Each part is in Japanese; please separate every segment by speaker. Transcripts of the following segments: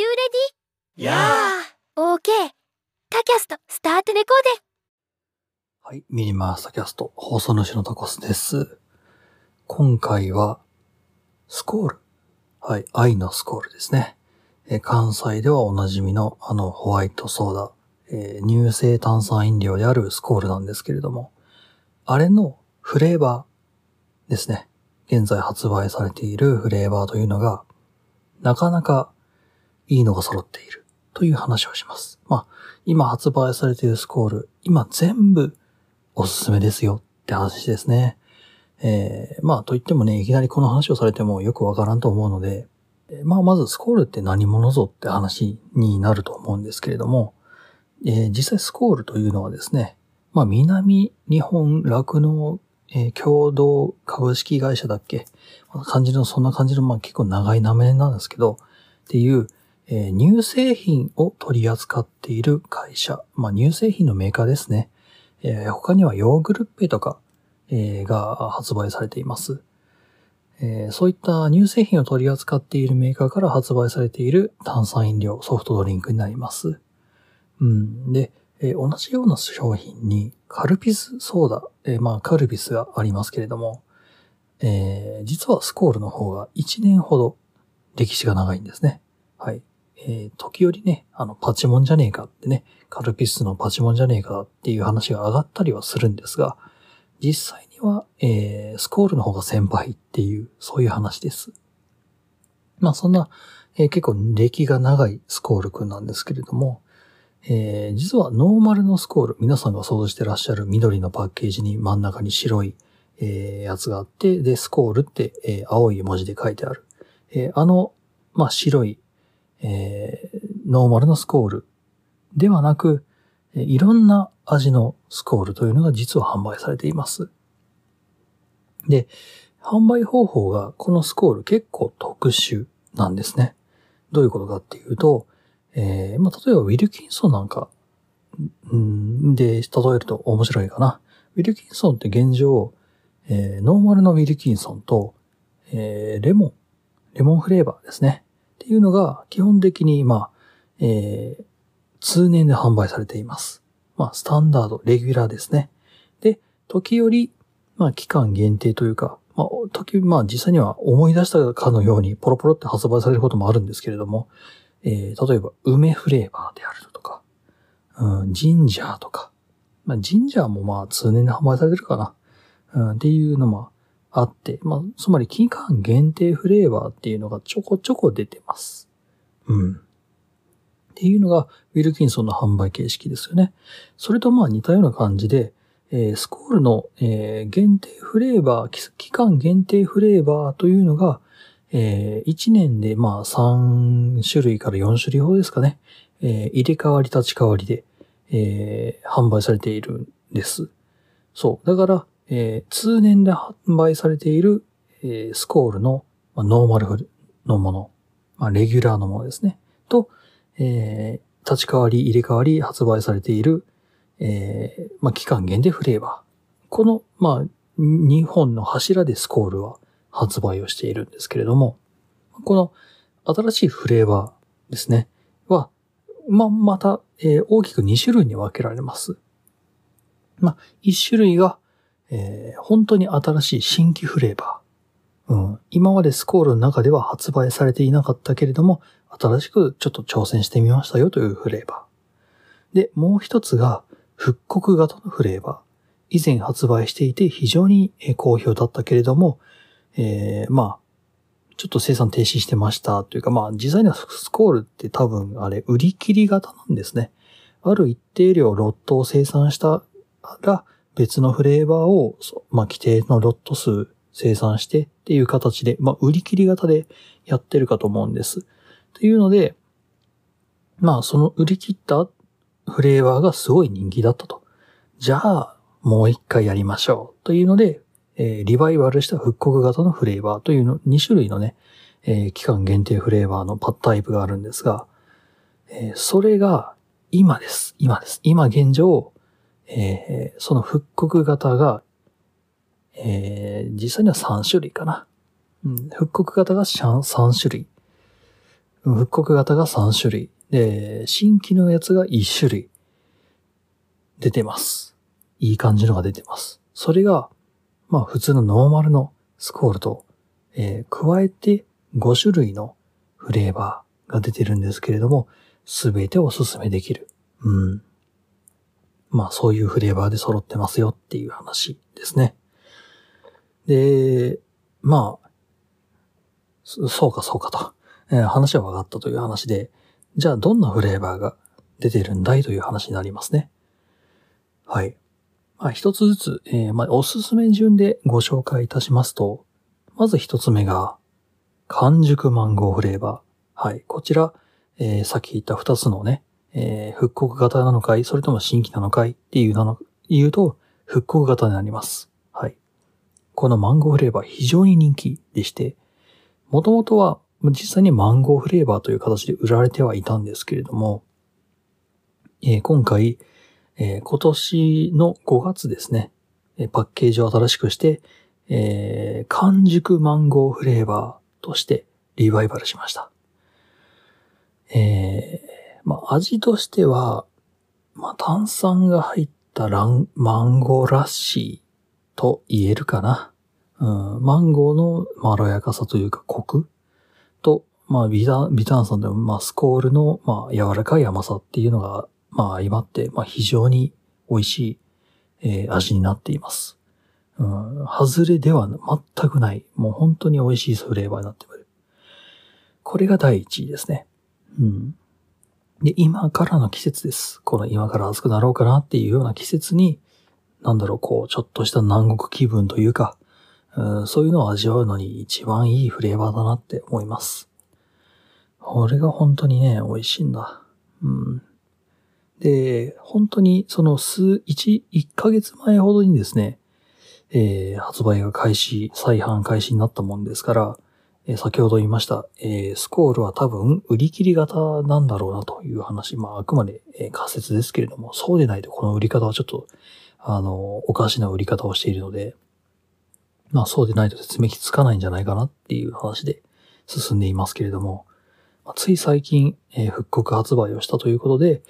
Speaker 1: you ready?
Speaker 2: yeah
Speaker 1: OK tacast start recording
Speaker 3: はい、 miniMY朝tacast、放送主のタコスです。今回は、スコール。はい、愛のスコールですね。えー関西ではおなじみのあのホワイトソーダ、えー乳性炭酸飲料であるスコールなんですけれども、あれのフレーバーですね。現在発売されているフレーバーというのが、なかなかいいのが揃っているという話をします。まあ、今発売されているスコール、今全部おすすめですよって話ですね。えー、まあと言ってもね、いきなりこの話をされてもよくわからんと思うので、まあまずスコールって何者ぞって話になると思うんですけれども、えー実際スコールというのはですね、まあ南日本酪農、えー共同株式会社だっけ？感じの、そんな感じの、まあ結構長い名前なんですけど、っていう、え乳製品を取り扱っている会社。まあ乳製品のメーカーですね。え他にはヨーグルッペとか、えが発売されています。えそういった乳製品を取り扱っているメーカーから発売されている炭酸飲料、ソフトドリンクになります。うん。で、え同じような商品にカルピスソーダ、えまあカルピスがありますけれども、えー実はスコールの方が1年ほど歴史が長いんですね。はい。えー時折ね、あの、パチモンじゃねえかってね、カルピスのパチモンじゃねえかっていう話が上がったりはするんですが、実際には、えースコールの方が先輩っていう、そういう話です。まあそんな、えー結構歴が長いスコールくんなんですけれども、えー実はノーマルのスコール、皆さんが想像してらっしゃる緑のパッケージに真ん中に白い、えーやつがあって、で、スコールって、えー青い文字で書いてある。えーあの、まあ白い、えーノーマルのスコールではなく、いろんな味のスコールというのが実は販売されています。で、販売方法がこのスコール結構特殊なんですね。どういうことかっていうと、えーまあ、例えばウィルキンソンなんか、んで、例えると面白いかな。ウィルキンソンって現状、えーノーマルのウィルキンソンと、えーレモン、レモンフレーバーですね。っていうのが基本的に、まあ、えー通年で販売されています。まあ、スタンダード、レギュラーですね。で、時折、まあ、期間限定というか、まあ、時、まあ、実際には思い出したかのように、ポロポロって発売されることもあるんですけれども、えー例えば、梅フレーバーであるとか、うん、ジンジャーとか、まあ、ジンジャーもまあ、通年で販売されてるかな、うん、っていうのもあって、まあ、つまり期間限定フレーバーっていうのがちょこちょこ出てます。うん。っていうのが、ウィルキンソンの販売形式ですよね。それとまあ似たような感じで、えースコールの、えー限定フレーバー、期期間限定フレーバーというのが、え1年でまあ3種類から4種類ほどですかね。えー入れ替わり立ち替わりで、えー販売されているんです。そう。だから、えー通年で販売されている、えースコールの、まあ、ノーマルのもの、まあ、レギュラーのものですね。と、えー立ち替わり、入れ替わり発売されている、えーまあ、期間限定フレーバー。この、まあ、2本の柱でスコールは発売をしているんですけれども、この新しいフレーバーですね、は、ま、また、えー大きく2種類に分けられます。まあ、1種類が、えー本当に新しい新規フレーバー。うん、今までスコールの中では発売されていなかったけれども、新しくちょっと挑戦してみましたよというフレーバー。で、もう一つが復刻型のフレーバー。以前発売していて非常に好評だったけれども、えーまあ、ちょっと生産停止してましたというか、まあ、実際にはスコールって多分あれ、売り切り型なんですね。ある一定量ロットを生産したら、別のフレーバーを、まあ、規定のロット数生産してっていう形で、まあ、売り切り型でやってるかと思うんです。っていうので、まあ、その売り切ったフレーバーがすごい人気だったと。じゃあ、もう一回やりましょう。というので、えーリバイバルした復刻型のフレーバーというの、2種類のね、えー期間限定フレーバーのパッタイプがあるんですが、えーそれが今です。今です。今現状、えーその復刻型が、えー実際には3種類かな。うん、復刻型が3種類。復刻型が3種類。で、新規のやつが1種類。出てます。いい感じのが出てます。それが、まあ普通のノーマルのスコールと、えー加えて5種類のフレーバーが出てるんですけれども、すべておすすめできる。うん。まあそういうフレーバーで揃ってますよっていう話ですね。で、まあ、そうかそうかと、えー話は分かったという話で、じゃあどんなフレーバーが出てるんだいという話になりますね。はい。まあ一つずつ、えーまあおすすめ順でご紹介いたしますと、まず一つ目が、完熟マンゴーフレーバー。はい。こちら、えーさっき言った二つのね、えー復刻型なのかい、それとも新規なのかい？っていうなの、言うと、復刻型になります。はい。このマンゴーフレーバー非常に人気でして、もともとは実際にマンゴーフレーバーという形で売られてはいたんですけれども、えー今回、えー今年の5月ですね、えパッケージを新しくして、えー完熟マンゴーフレーバーとしてリバイバルしました。えーまあ、味としては、まあ、炭酸が入ったラン、マンゴーラッシーと言えるかな。うん、マンゴーのまろやかさというかコクと、まあ、ビタ、ビタン酸でも、まあ、スコールの、まあ、柔らかい甘さっていうのが、まあ、相まって、まあ、非常に美味しい、えー味になっています。うん、外れでは全くない。もう本当に美味しいフレーバーになってくる。これが第一位ですね。うん。で、今からの季節です。この今から暑くなろうかなっていうような季節に、なんだろう、こう、ちょっとした南国気分というか、うん、そういうのを味わうのに一番いいフレーバーだなって思います。これが本当にね、美味しいんだ。うん。で、本当にその数、一、一ヶ月前ほどにですね、えー発売が開始、再販開始になったもんですから、え先ほど言いました、えスコールは多分売り切り型なんだろうなという話、まああくまで、え仮説ですけれども、そうでないとこの売り方はちょっと、あの、おかしな売り方をしているので、まあそうでないと説明つかないんじゃないかなっていう話で進んでいますけれども、まあつい最近、え復刻発売をしたということで、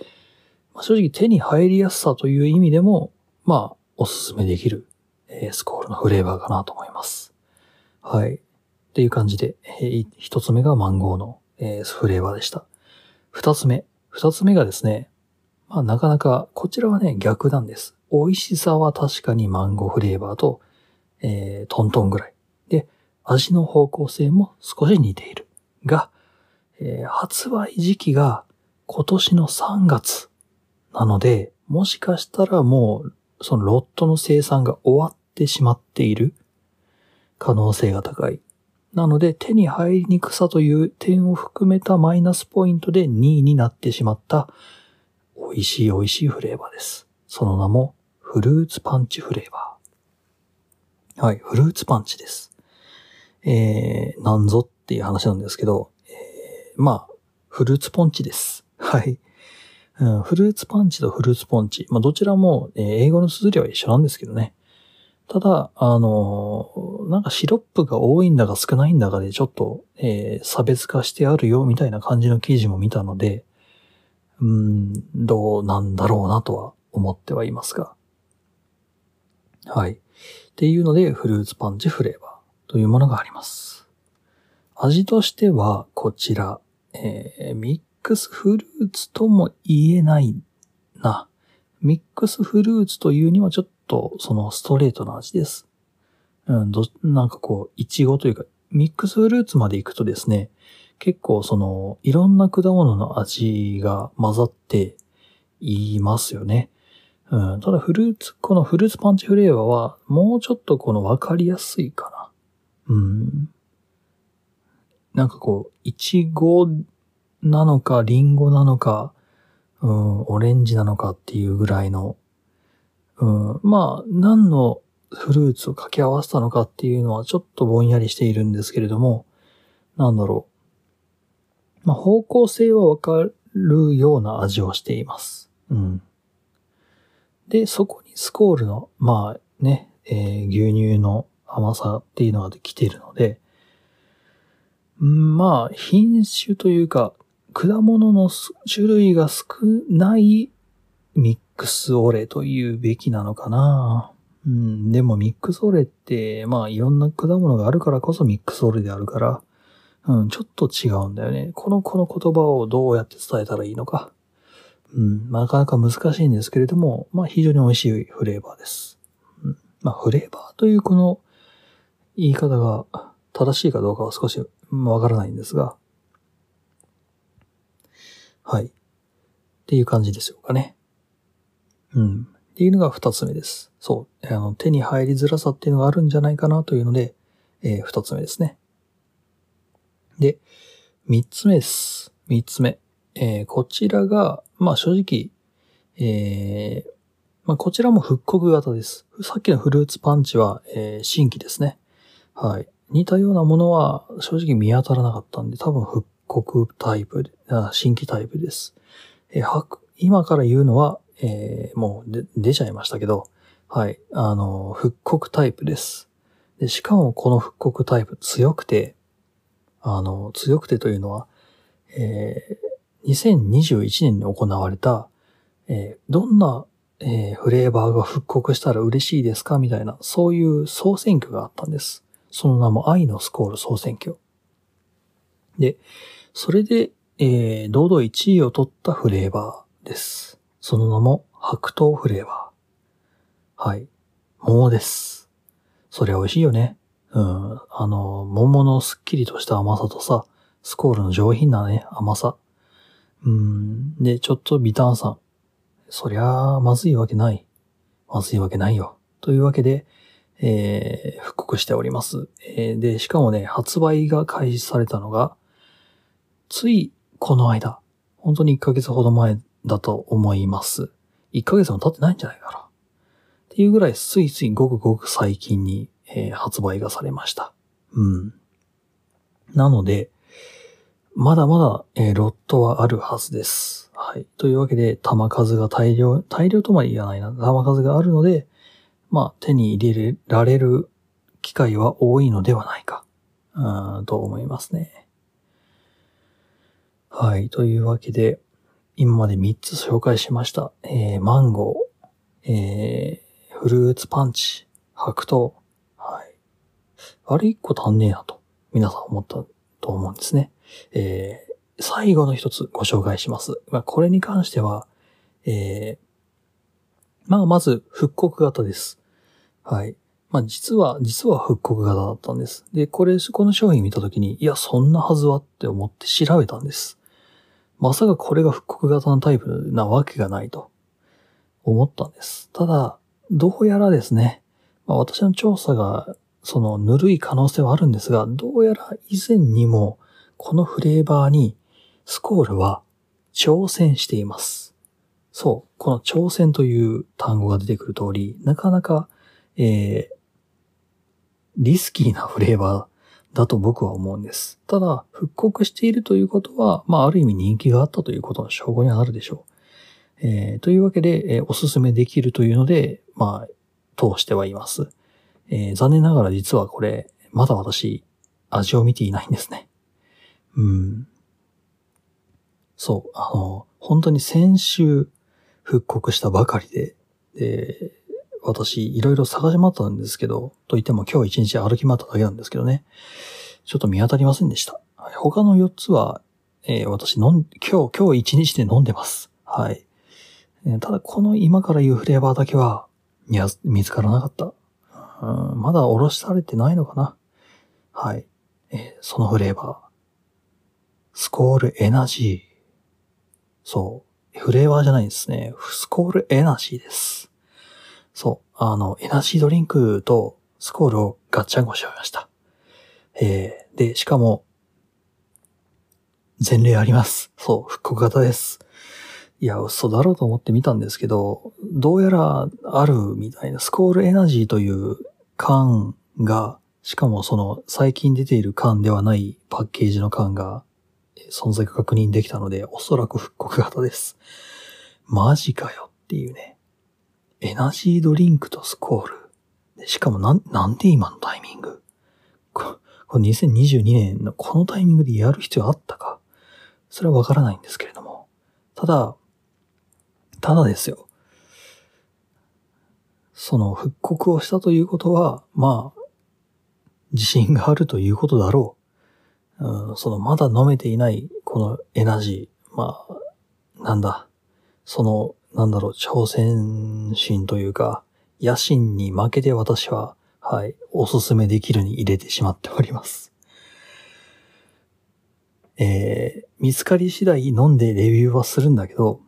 Speaker 3: まあ、正直手に入りやすさという意味でも、まあおすすめできる、えスコールのフレーバーかなと思います。はい。っていう感じで、一つ目がマンゴーの、フレーバーでした。二つ目。二つ目がですね、まあなかなか、こちらはね、逆なんです。美味しさは確かにマンゴーフレーバーと、えートントンぐらい。で、味の方向性も少し似ている。が、えー発売時期が今年の3月なので、もしかしたらもう、そのロットの生産が終わってしまっている可能性が高い。なので、手に入りにくさという点を含めたマイナスポイントで2位になってしまった、美味しい美味しいフレーバーです。その名も、フルーツパンチフレーバー。はい、フルーツパンチです。えー、なんぞっていう話なんですけど、えー、まあ、フルーツポンチです。はい。うん、フルーツパンチとフルーツポンチ。まあ、どちらも、えー英語の綴りは一緒なんですけどね。ただ、あのなんかシロップが多いんだか少ないんだかでちょっと、えー差別化してあるよみたいな感じの記事も見たので、うーん、どうなんだろうなとは思ってはいますが。はい。っていうので、フルーツパンチフレーバーというものがあります。味としては、こちら、えーミックスフルーツとも言えないな。ミックスフルーツというにはちょっとそのストレートな味です。うん、ど、なんかこう、いちごというか、ミックスフルーツまで行くとですね、結構その、いろんな果物の味が混ざっていますよね。うん、ただフルーツ、このフルーツパンチフレーバーは、もうちょっとこの分かりやすいかな。うん。なんかこう、いちごなのか、リンゴなのか、うん、オレンジなのかっていうぐらいの、うん、まあ、何のフルーツを掛け合わせたのかっていうのはちょっとぼんやりしているんですけれども、なんだろう。まあ、方向性はわかるような味をしています。うん。で、そこにスコールの、まあね、えー牛乳の甘さっていうのが来ているので、うんまあ、品種というか、果物の種類が少ないミックスオレというべきなのかな。うん、でもミックスオレって、まあいろんな果物があるからこそミックスオレであるから、うん、ちょっと違うんだよね。この、この言葉をどうやって伝えたらいいのか。うん、なかなか難しいんですけれども、まあ非常に美味しいフレーバーです。うん、まあフレーバーというこの言い方が正しいかどうかは少しわからないんですが、はい。っていう感じでしょうかね。うん。っていうのが二つ目です。そう。あの、手に入りづらさっていうのがあるんじゃないかなというので、えー二つ目ですね。で、三つ目です。三つ目。えーこちらが、まあ正直、えーまあこちらも復刻型です。さっきのフルーツパンチは、えー新規ですね。はい。似たようなものは正直見当たらなかったんで、多分復刻タイプで、あ新規タイプです。えーは今から言うのは、えーもう出ちゃいましたけど、はい。あの、復刻タイプです。で、しかもこの復刻タイプ強くて、あの、強くてというのは、えー2021年に行われた、えーどんな、えーフレーバーが復刻したら嬉しいですかみたいな、そういう総選挙があったんです。その名も愛のスコール総選挙。で、それで、えー堂々1位を取ったフレーバーです。その名も白桃フレーバー。はい。桃です。そりゃ美味しいよね。うん。あの、桃のスッキリとした甘さとさ、スコールの上品なね、甘さ。うん。で、ちょっと微炭酸。そりゃ、まずいわけない。まずいわけないよ。というわけで、えー、復刻しております。えーで、しかもね、発売が開始されたのが、ついこの間、本当に1ヶ月ほど前だと思います。1ヶ月も経ってないんじゃないかな。っていうぐらい、ついついごくごく最近に、えー発売がされました。うん。なので、まだまだ、えーロットはあるはずです。はい。というわけで、弾数が大量、大量とまで言わないな。弾数があるので、まあ、手に入れられる機会は多いのではないか。うーん、と思いますね。はい。というわけで、今まで3つ紹介しました。えー、マンゴー、えー、フルーツパンチ、白桃。はい。あれ1個足んねえなと、皆さん思ったと思うんですね。えー最後の一つご紹介します。まあ、これに関しては、えーまあ、まず、復刻型です。はい。まあ、実は、実は復刻型だったんです。で、これ、この商品見たときに、いや、そんなはずはって思って調べたんです。まさかこれが復刻型のタイプなわけがないと思ったんです。ただ、どうやらですね、まあ、私の調査が、その、ぬるい可能性はあるんですが、どうやら以前にも、このフレーバーに、スコールは挑戦しています。そう。この挑戦という単語が出てくる通り、なかなか、えー、リスキーなフレーバーだと僕は思うんです。ただ、復刻しているということは、まあ、ある意味人気があったということの証拠にはなるでしょう。えー、というわけで、えーおすすめできるというので、まあ、通してはいます。えー残念ながら実はこれ、まだ私、味を見ていないんですね。うん。そう、あの、本当に先週復刻したばかりで、で、私いろいろ探し回ったんですけど、と言っても今日一日歩き回っただけなんですけどね、ちょっと見当たりませんでした。他の4つは、えー私飲ん、今日、今日一日で飲んでます。はい。えーただこの今から言うフレーバーだけは、いや、見つからなかった。うん、まだおろしされてないのかな。はい。えーそのフレーバー。スコールエナジー。そう。フレーバーじゃないですね。スコールエナジーです。そう。あの、エナジードリンクとスコールをガッチャンコしちゃいました。えー、で、しかも、前例あります。そう、復刻型です。いや、嘘だろうと思って見たんですけど、どうやらあるみたいな、スコールエナジーという缶が、しかもその最近出ている缶ではないパッケージの缶が存在が確認できたので、おそらく復刻型です。マジかよっていうね。エナジードリンクとスコール。でしかもなん、なんで今のタイミング？ここの2022年のこのタイミングでやる必要あったか？それはわからないんですけれども。ただ、ただですよ。その復刻をしたということは、まあ、自信があるということだろう。うん、そのまだ飲めていないこのエナジー、まあ、なんだ、その、なんだろう、挑戦心というか、野心に負けて私は、はい、おすすめできるに入れてしまっております。えー、見つかり次第飲んでレビューはするんだけど、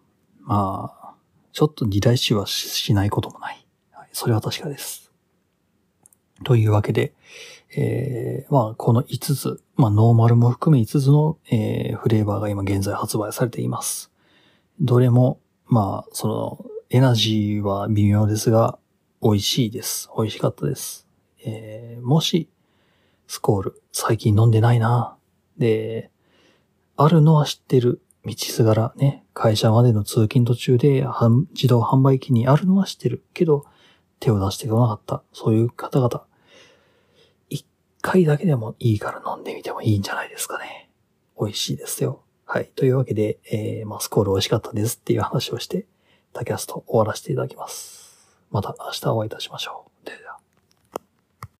Speaker 3: まあ、ちょっとリライシュはしないこともない。はい、それは確かです。というわけで、えー、まあ、この5つ、まあ、ノーマルも含め5つの、えー、フレーバーが今現在発売されています。どれも、まあ、その、エナジーは微妙ですが、美味しいです。美味しかったです。えー、もし、スコール、最近飲んでないな。で、あるのは知ってる。道すがらね、会社までの通勤途中で自動販売機にあるのは知ってる。けど、手を出してこなかった。そういう方々。一回だけでもいいから飲んでみてもいいんじゃないですかね。美味しいですよ。はい。というわけで、えー、まあ、スコール美味しかったですっていう話をして、 tacast 終わらせていただきます。また明日お会いいたしましょう。